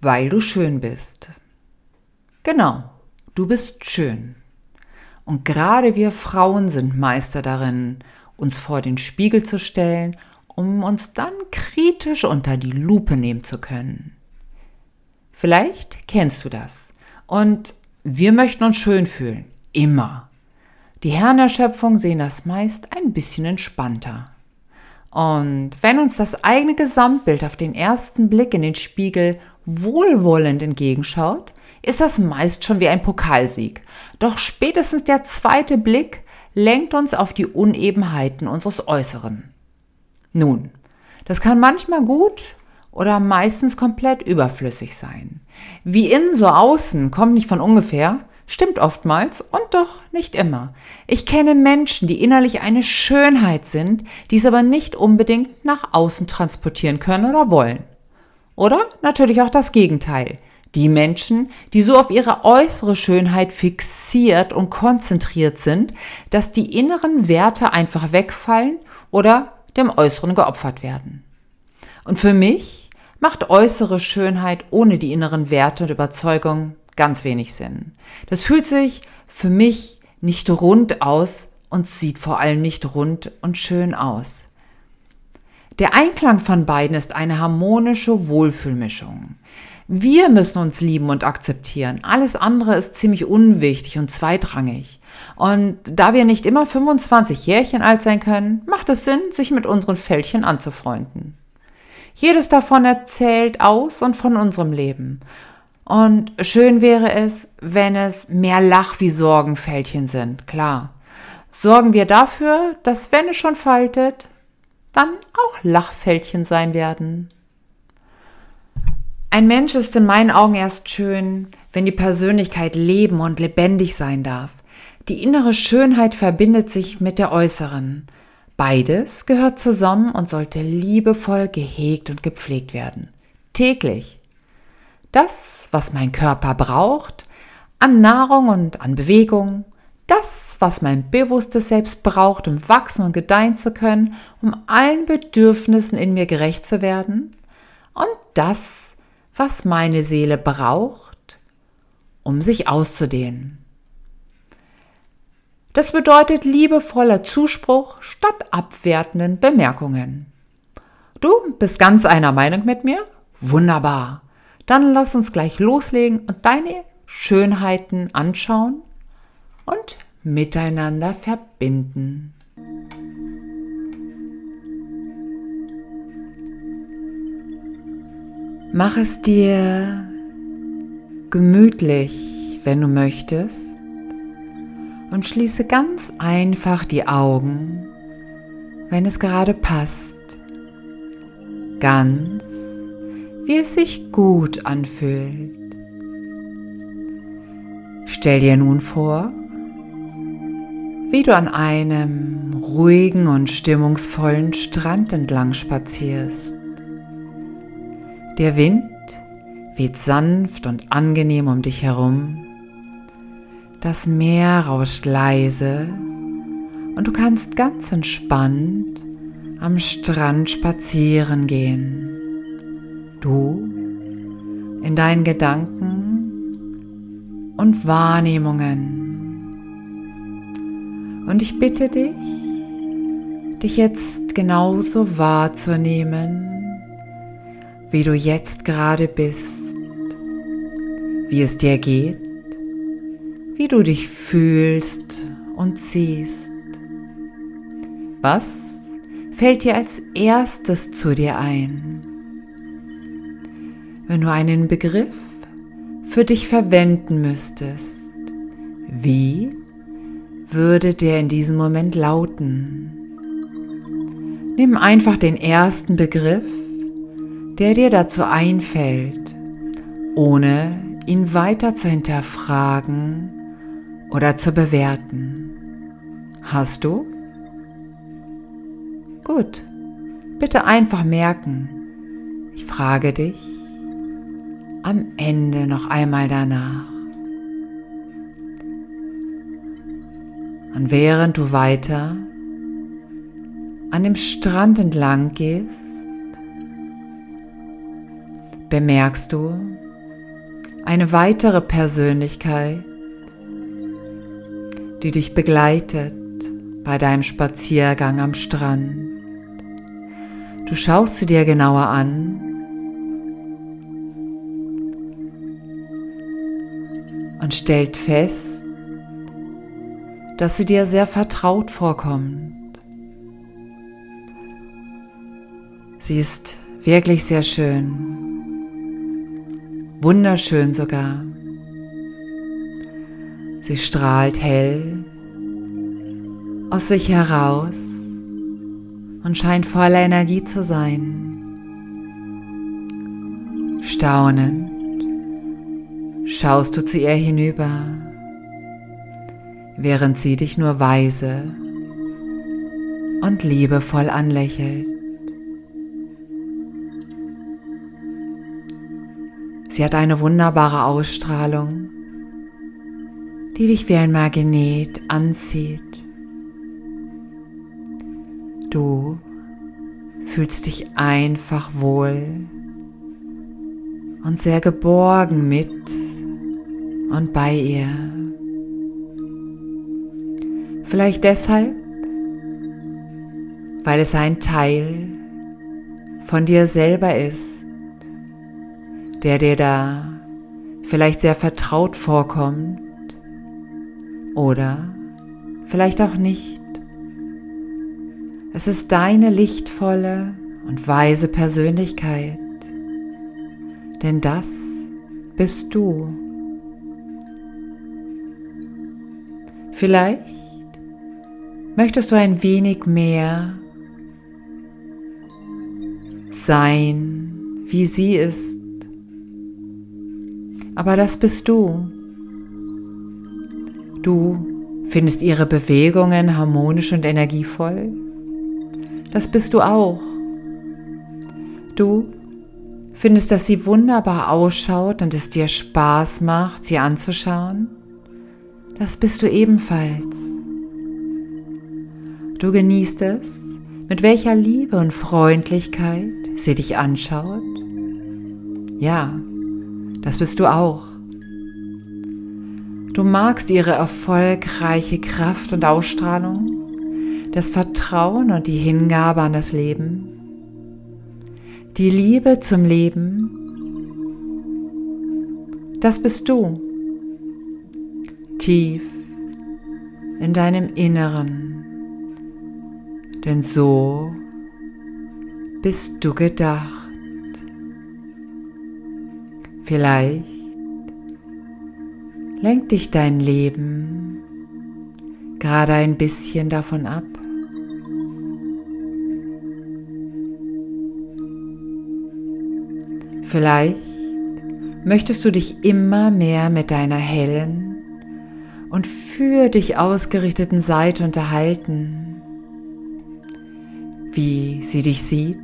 weil du schön bist. Genau, du bist schön. Und gerade wir Frauen sind Meister darin, uns vor den Spiegel zu stellen, um uns dann kritisch unter die Lupe nehmen zu können. Vielleicht kennst du das. Und wir möchten uns schön fühlen. Immer. Die Herren der Schöpfung sehen das meist ein bisschen entspannter. Und wenn uns das eigene Gesamtbild auf den ersten Blick in den Spiegel wohlwollend entgegenschaut, ist das meist schon wie ein Pokalsieg. Doch spätestens der zweite Blick lenkt uns auf die Unebenheiten unseres Äußeren. Nun, das kann manchmal gut oder meistens komplett überflüssig sein. Wie innen so außen kommt nicht von ungefähr, stimmt oftmals und doch nicht immer. Ich kenne Menschen, die innerlich eine Schönheit sind, die es aber nicht unbedingt nach außen transportieren können oder wollen. Oder natürlich auch das Gegenteil. Die Menschen, die so auf ihre äußere Schönheit fixiert und konzentriert sind, dass die inneren Werte einfach wegfallen oder dem Äußeren geopfert werden. Und für mich macht äußere Schönheit ohne die inneren Werte und Überzeugungen ganz wenig Sinn. Das fühlt sich für mich nicht rund aus und sieht vor allem nicht rund und schön aus. Der Einklang von beiden ist eine harmonische Wohlfühlmischung. Wir müssen uns lieben und akzeptieren. Alles andere ist ziemlich unwichtig und zweitrangig. Und da wir nicht immer 25 Jährchen alt sein können, macht es Sinn, sich mit unseren Fältchen anzufreunden. Jedes davon erzählt aus und von unserem Leben. Und schön wäre es, wenn es mehr Lach- wie Sorgenfältchen sind, klar. Sorgen wir dafür, dass wenn es schon faltet, dann auch Lachfältchen sein werden. Ein Mensch ist in meinen Augen erst schön, wenn die Persönlichkeit leben und lebendig sein darf. Die innere Schönheit verbindet sich mit der äußeren. Beides gehört zusammen und sollte liebevoll gehegt und gepflegt werden. Täglich. Das, was mein Körper braucht, an Nahrung und an Bewegung, das, was mein bewusstes Selbst braucht, um wachsen und gedeihen zu können, um allen Bedürfnissen in mir gerecht zu werden, und das, was meine Seele braucht, um sich auszudehnen. Das bedeutet liebevoller Zuspruch statt abwertenden Bemerkungen. Du bist ganz einer Meinung mit mir? Wunderbar. Dann lass uns gleich loslegen und deine Schönheiten anschauen und miteinander verbinden. Mach es dir gemütlich, wenn du möchtest, und schließe ganz einfach die Augen, wenn es gerade passt. Ganz, wie es sich gut anfühlt. Stell dir nun vor, wie du an einem ruhigen und stimmungsvollen Strand entlang spazierst. Der Wind weht sanft und angenehm um dich herum. Das Meer rauscht leise und du kannst ganz entspannt am Strand spazieren gehen. Du in deinen Gedanken und Wahrnehmungen. Und ich bitte dich, dich jetzt genauso wahrzunehmen, wie du jetzt gerade bist, wie es dir geht, wie du dich fühlst und siehst. Was fällt dir als erstes zu dir ein? Wenn du einen Begriff für dich verwenden müsstest, wie würde der in diesem Moment lauten? Nimm einfach den ersten Begriff der dir dazu einfällt, ohne ihn weiter zu hinterfragen oder zu bewerten. Hast du? Gut, bitte einfach merken. Ich frage dich am Ende noch einmal danach. Und während du weiter an dem Strand entlang gehst, bemerkst du, eine weitere Persönlichkeit, die dich begleitet bei deinem Spaziergang am Strand. Du schaust sie dir genauer an und stellt fest, dass sie dir sehr vertraut vorkommt. Sie ist wirklich sehr schön, wunderschön sogar. Sie strahlt hell aus sich heraus und scheint voller Energie zu sein. Staunend schaust du zu ihr hinüber, während sie dich nur weise und liebevoll anlächelt. Sie hat eine wunderbare Ausstrahlung, die dich wie ein Magnet anzieht. Du fühlst dich einfach wohl und sehr geborgen mit und bei ihr. Vielleicht deshalb, weil es ein Teil von dir selber ist, der dir da vielleicht sehr vertraut vorkommt oder vielleicht auch nicht. Es ist deine lichtvolle und weise Persönlichkeit, denn das bist du. Vielleicht möchtest du ein wenig mehr sein, wie sie ist. Aber das bist du. Du findest ihre Bewegungen harmonisch und energievoll das bist du auch. Du findest, dass sie wunderbar ausschaut und es dir Spaß macht, sie anzuschauen. Das bist du ebenfalls. Du genießt es, mit welcher Liebe und Freundlichkeit sie dich anschaut. Ja, das bist du auch. Du magst ihre erfolgreiche Kraft und Ausstrahlung das Vertrauen und die Hingabe an das Leben, die Liebe zum Leben, das bist du, tief in deinem Inneren, denn so bist du gedacht. Vielleicht lenkt dich dein Leben gerade ein bisschen davon ab. Vielleicht möchtest du dich immer mehr mit deiner hellen und für dich ausgerichteten Seite unterhalten, wie sie dich sieht,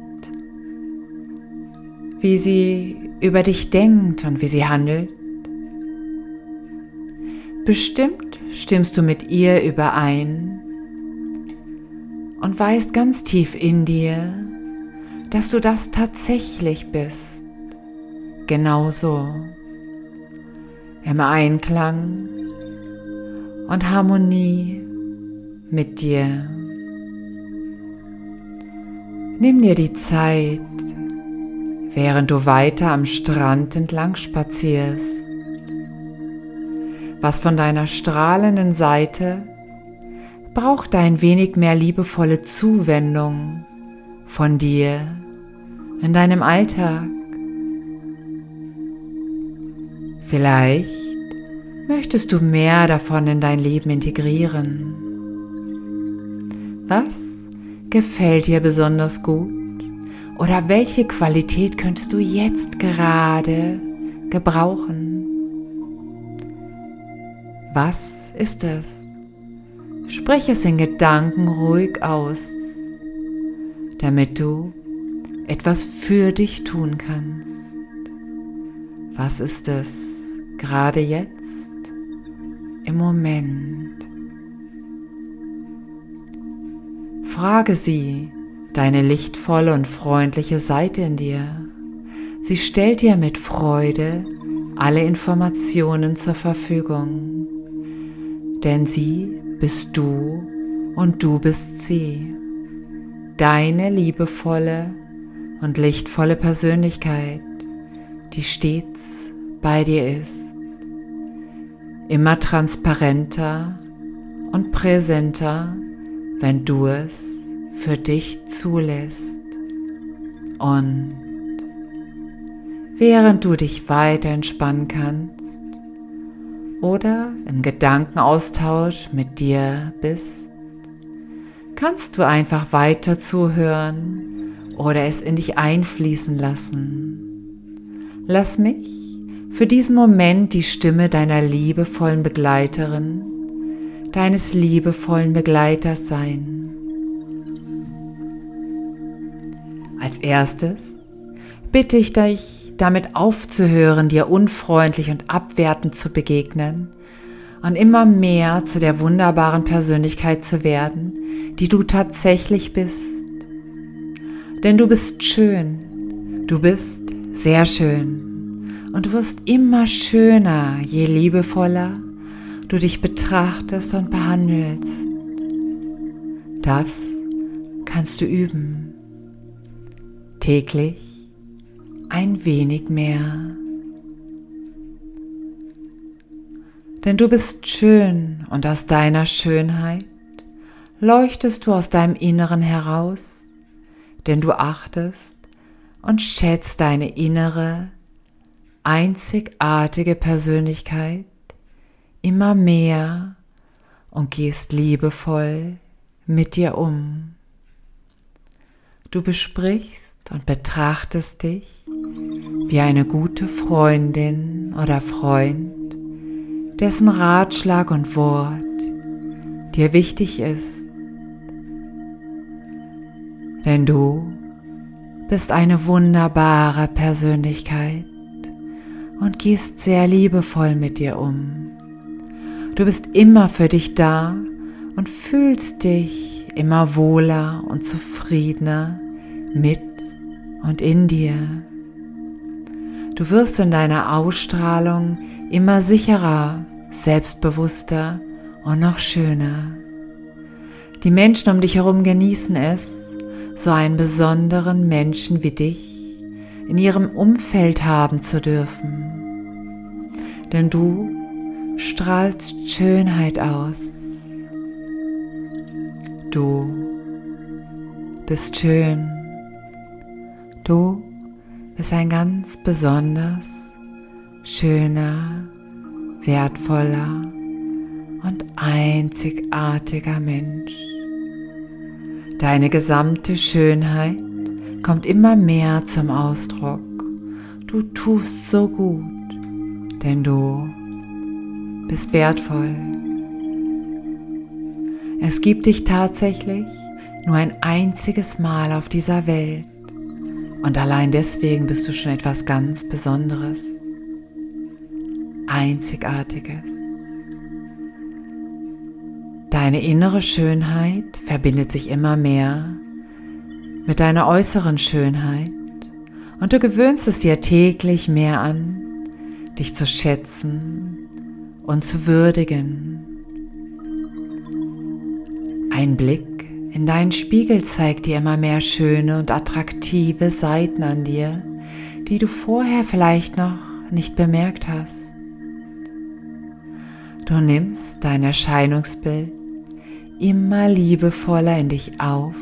wie sie über dich denkt und wie sie handelt. Bestimmt stimmst du mit ihr überein und weißt ganz tief in dir, dass du das tatsächlich bist genauso im Einklang und Harmonie mit dir. Nimm dir die Zeit, während du weiter am Strand entlang spazierst. Was von deiner strahlenden Seite braucht ein wenig mehr liebevolle Zuwendung von dir in deinem Alltag. Vielleicht möchtest du mehr davon in dein Leben integrieren. Was gefällt dir besonders gut? Oder welche Qualität könntest du jetzt gerade gebrauchen? Was ist es? Sprich es in Gedanken ruhig aus, damit du etwas für dich tun kannst. Was ist es? gerade jetzt, im Moment. Frage sie, deine lichtvolle und freundliche Seite in dir. Sie stellt dir mit Freude alle Informationen zur Verfügung, denn sie bist du und du bist sie, deine liebevolle und lichtvolle Persönlichkeit, die stets bei dir ist, immer transparenter und präsenter, wenn du es für dich zulässt. Und während du dich weiter entspannen kannst oder im Gedankenaustausch mit dir bist, kannst du einfach weiter zuhören oder es in dich einfließen lassen. Lass mich für diesen Moment die Stimme deiner liebevollen Begleiterin, deines liebevollen Begleiters sein. Als erstes bitte ich dich, damit aufzuhören, dir unfreundlich und abwertend zu begegnen und immer mehr zu der wunderbaren Persönlichkeit zu werden, die du tatsächlich bist. Denn du bist schön, du bist sehr schön und du wirst immer schöner, je liebevoller du dich betrachtest und behandelst. Das kannst du üben. Täglich ein wenig mehr. Denn du bist schön und aus deiner Schönheit leuchtest du aus deinem Inneren heraus, denn du achtest und schätzt deine innere, einzigartige Persönlichkeit immer mehr und gehst liebevoll mit dir um. Du besprichst und betrachtest dich wie eine gute Freundin oder Freund, dessen Ratschlag und Wort dir wichtig ist. Denn du bist eine wunderbare Persönlichkeit und gehst sehr liebevoll mit dir um. Du bist immer für dich da und fühlst dich immer wohler und zufriedener mit und in dir. Du wirst in deiner Ausstrahlung immer sicherer, selbstbewusster und noch schöner. Die Menschen um dich herum genießen es, so einen besonderen Menschen wie dich in ihrem Umfeld haben zu dürfen. Denn du strahlst Schönheit aus. Du bist schön. Du bist ein ganz besonders schöner, wertvoller und einzigartiger Mensch. Deine gesamte Schönheit kommt immer mehr zum Ausdruck. Du tust so gut, denn du bist wertvoll. Es gibt dich tatsächlich nur ein einziges Mal auf dieser Welt und allein deswegen bist du schon etwas ganz Besonderes, Einzigartiges. Deine innere Schönheit verbindet sich immer mehr mit deiner äußeren Schönheit und du gewöhnst es dir täglich mehr an, dich zu schätzen und zu würdigen. Ein Blick in deinen Spiegel zeigt dir immer mehr schöne und attraktive Seiten an dir, die du vorher vielleicht noch nicht bemerkt hast. Du nimmst dein Erscheinungsbild immer liebevoller in dich auf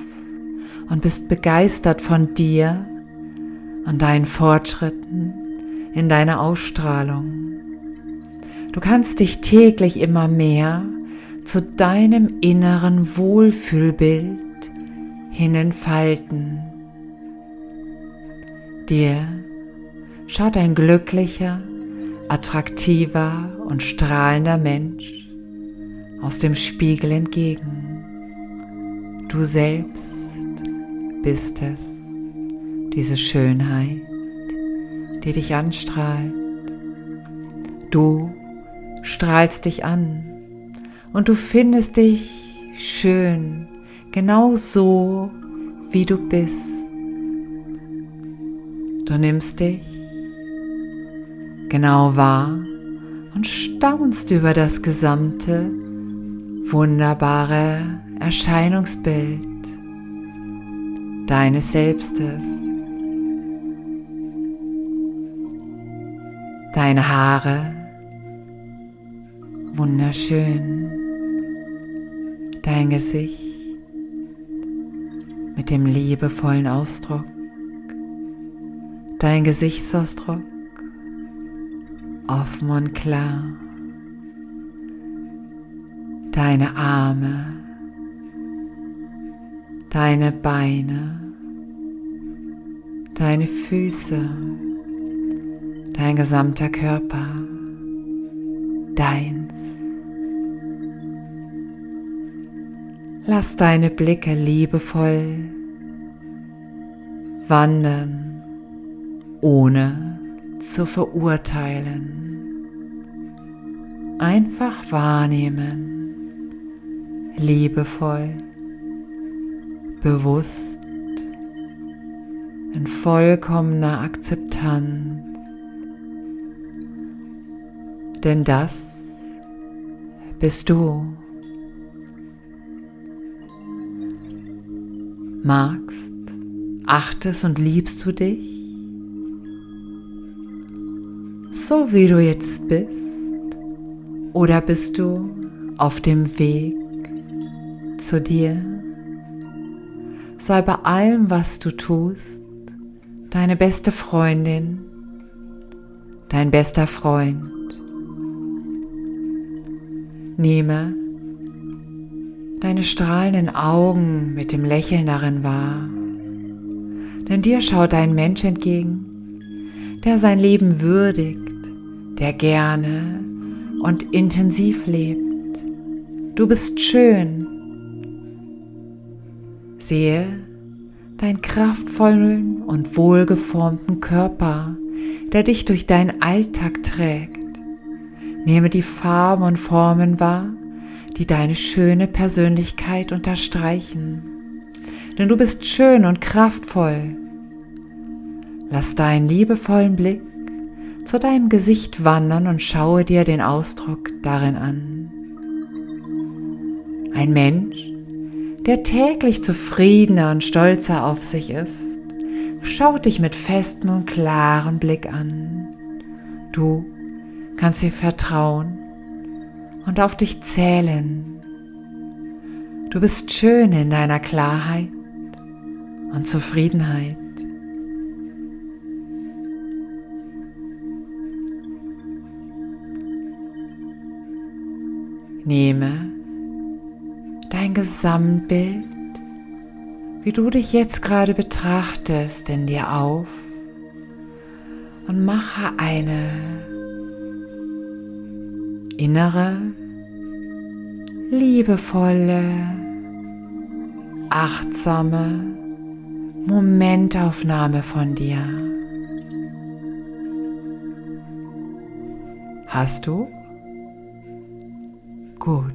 und bist begeistert von dir und deinen Fortschritten in deiner Ausstrahlung. Du kannst dich täglich immer mehr zu deinem inneren Wohlfühlbild hinentfalten. Dir schaut ein glücklicher, attraktiver und strahlender Mensch aus dem Spiegel entgegen. Du selbst bist es, diese Schönheit, die dich anstrahlt. Du strahlst dich an und du findest dich schön, genau so, wie du bist. Du nimmst dich genau wahr und staunst über das gesamte, wunderbare Erscheinungsbild deines Selbstes. Deine Haare wunderschön, dein Gesicht mit dem liebevollen Ausdruck, dein Gesichtsausdruck offen und klar, deine Arme, deine Beine, deine Füße, dein gesamter Körper, deins. Lass deine Blicke liebevoll wandern, ohne zu verurteilen. Einfach wahrnehmen, liebevoll, bewusst, in vollkommener Akzeptanz. Denn das bist du. Magst, achtest und liebst du dich? So wie du jetzt bist? Oder bist du auf dem Weg zu dir? Sei bei allem, was du tust, deine beste Freundin, dein bester Freund. Nehme deine strahlenden Augen mit dem Lächeln darin wahr, denn dir schaut ein Mensch entgegen, der sein Leben würdigt, der gerne und intensiv lebt. Du bist schön. Sehe deinen kraftvollen und wohlgeformten Körper, der dich durch deinen Alltag trägt. Nehme die Farben und Formen wahr, die deine schöne Persönlichkeit unterstreichen. Denn du bist schön und kraftvoll. Lass deinen liebevollen Blick zu deinem Gesicht wandern und schaue dir den Ausdruck darin an. Ein Mensch, der täglich zufriedener und stolzer auf sich ist, schaut dich mit festem und klarem Blick an. Du kannst dir vertrauen und auf dich zählen. Du bist schön in deiner Klarheit und Zufriedenheit. Nehme dein Gesamtbild, wie du dich jetzt gerade betrachtest, in dir auf und mache eine innere, liebevolle, achtsame Momentaufnahme von dir. Hast du? Gut.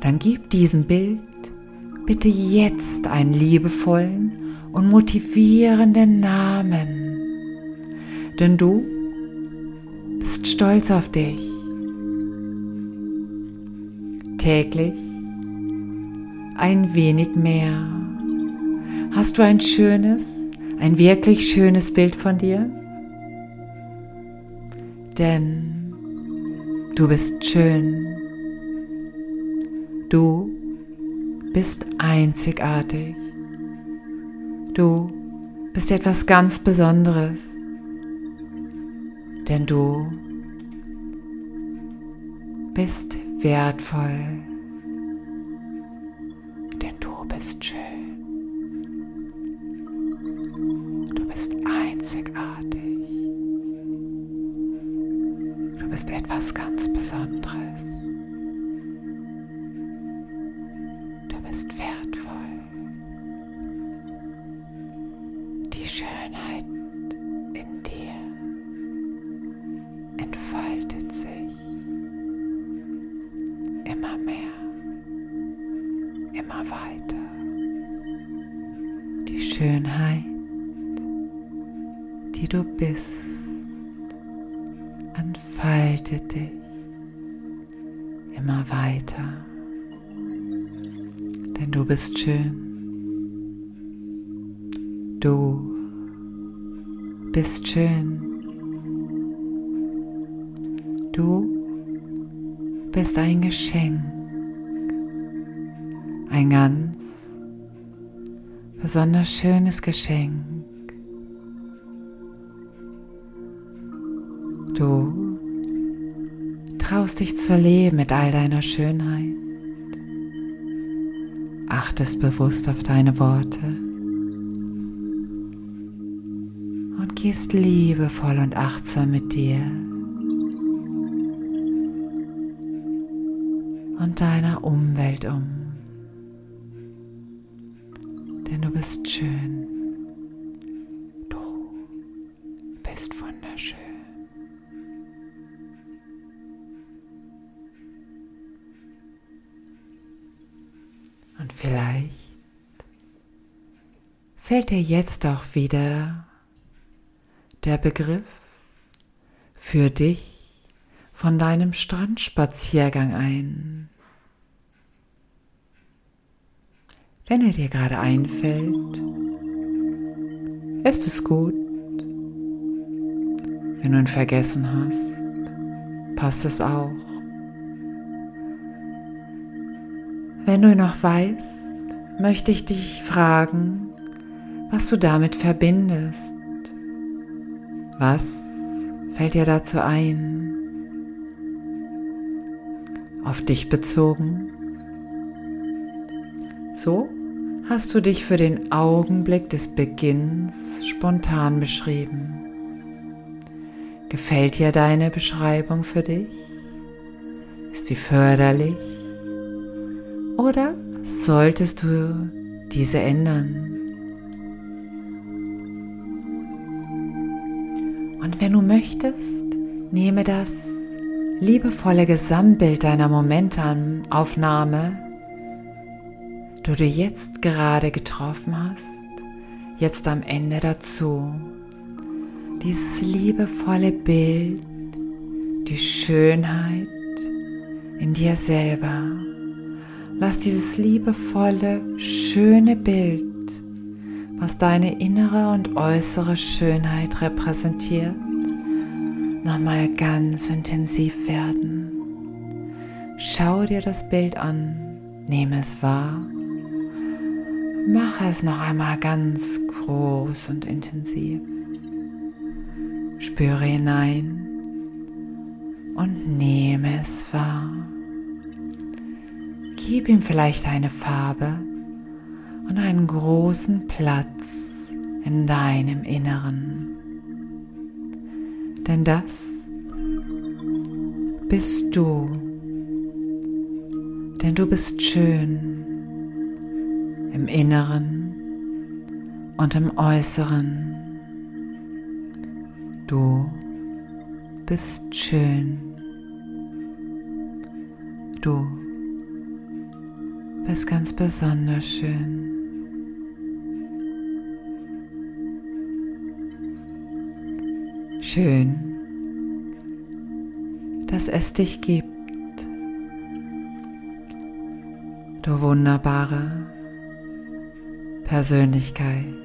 Dann gib diesem Bild bitte jetzt einen liebevollen und motivierenden Namen. Denn du bist stolz auf dich. Täglich ein wenig mehr. Hast du ein schönes, ein wirklich schönes Bild von dir? Denn Du bist schön. Du bist einzigartig. Du bist etwas ganz Besonderes. Denn du bist wertvoll. Denn du bist schön. Du bist einzigartig. bist etwas ganz Besonderes. Du bist schön. Du bist ein Geschenk, ein ganz besonders schönes Geschenk. Du traust dich zu leben mit all deiner Schönheit, achtest bewusst auf deine Worte gehst liebevoll und achtsam mit dir und deiner Umwelt um. Denn du bist schön. Du bist wunderschön. Und vielleicht fällt dir jetzt auch wieder der Begriff für dich von deinem Strandspaziergang ein. Wenn er dir gerade einfällt, ist es gut. Wenn du ihn vergessen hast, passt es auch. Wenn du ihn noch weißt, möchte ich dich fragen, was du damit verbindest. Was fällt dir dazu ein? Auf dich bezogen? So hast du dich für den Augenblick des Beginns spontan beschrieben. Gefällt dir deine Beschreibung für dich? Ist sie förderlich? Oder solltest du diese ändern? Und wenn du möchtest, nehme das liebevolle Gesamtbild deiner Momentaufnahme, du dir jetzt gerade getroffen hast, jetzt am Ende dazu. Dieses liebevolle Bild, die Schönheit in dir selber. Lass dieses liebevolle, schöne Bild, was deine innere und äußere Schönheit repräsentiert, nochmal ganz intensiv werden. Schau dir das Bild an, nehme es wahr, mache es noch einmal ganz groß und intensiv. Spüre hinein und nehme es wahr. Gib ihm vielleicht eine Farbe und einen großen Platz in deinem Inneren. Denn das bist du. Denn du bist schön im Inneren und im Äußeren. Du bist schön. Du bist ganz besonders schön. Schön, dass es dich gibt. Du wunderbare Persönlichkeit.